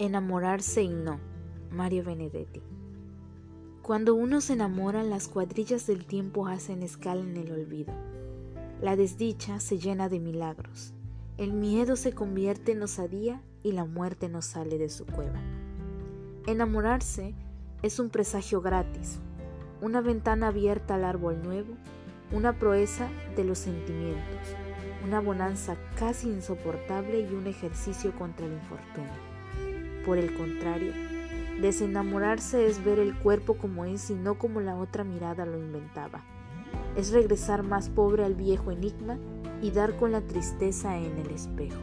Enamorarse y no. Mario Benedetti. Cuando uno se enamora, las cuadrillas del tiempo hacen escala en el olvido. La desdicha se llena de milagros. El miedo se convierte en osadía y la muerte no sale de su cueva. Enamorarse es un presagio gratis, una ventana abierta al árbol nuevo, una proeza de los sentimientos, una bonanza casi insoportable y un ejercicio contra el infortunio. Por el contrario, desenamorarse es ver el cuerpo como es y no como la otra mirada lo inventaba. Es regresar más pobre al viejo enigma y dar con la tristeza en el espejo.